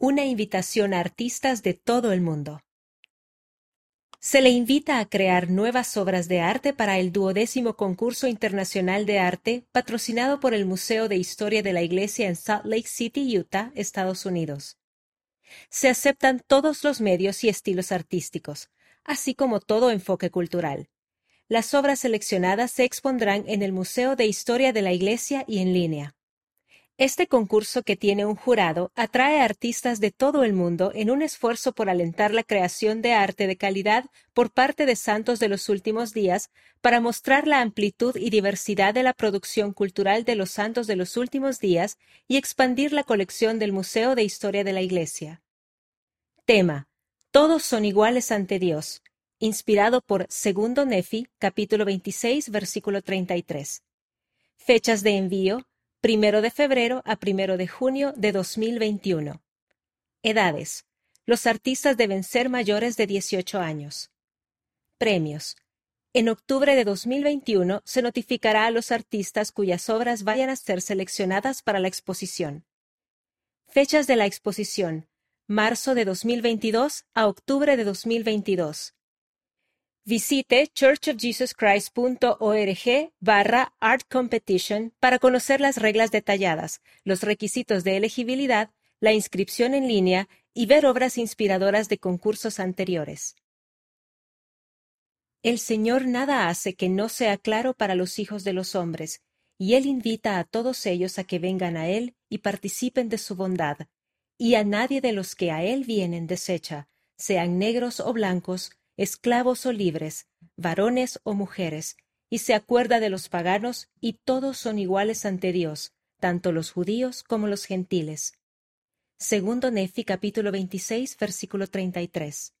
Una invitación a artistas de todo el mundo. Se le invita a crear nuevas obras de arte para el duodécimo concurso internacional de arte patrocinado por el Museo de Historia de la Iglesia en Salt Lake City, Utah, Estados Unidos. Se aceptan todos los medios y estilos artísticos, así como todo enfoque cultural. Las obras seleccionadas se expondrán en el Museo de Historia de la Iglesia y en línea. Este concurso que tiene un jurado atrae a artistas de todo el mundo en un esfuerzo por alentar la creación de arte de calidad por parte de santos de los últimos días para mostrar la amplitud y diversidad de la producción cultural de los santos de los últimos días y expandir la colección del Museo de Historia de la Iglesia. Tema: Todos son iguales ante Dios, inspirado por Segundo Nefi, capítulo 26, versículo 33. Fechas de envío primero de febrero a primero de junio de 2021. Edades. Los artistas deben ser mayores de 18 años. Premios. En octubre de 2021 se notificará a los artistas cuyas obras vayan a ser seleccionadas para la exposición. Fechas de la exposición. Marzo de 2022 a octubre de 2022. Visite churchofjesuschrist.org barra Art Competition para conocer las reglas detalladas, los requisitos de elegibilidad, la inscripción en línea y ver obras inspiradoras de concursos anteriores. El Señor nada hace que no sea claro para los hijos de los hombres, y Él invita a todos ellos a que vengan a Él y participen de su bondad, y a nadie de los que a Él vienen desecha, sean negros o blancos, esclavos o libres, varones o mujeres, y se acuerda de los paganos, y todos son iguales ante Dios, tanto los judíos como los gentiles. Segundo Nefi capítulo 26 versículo 33.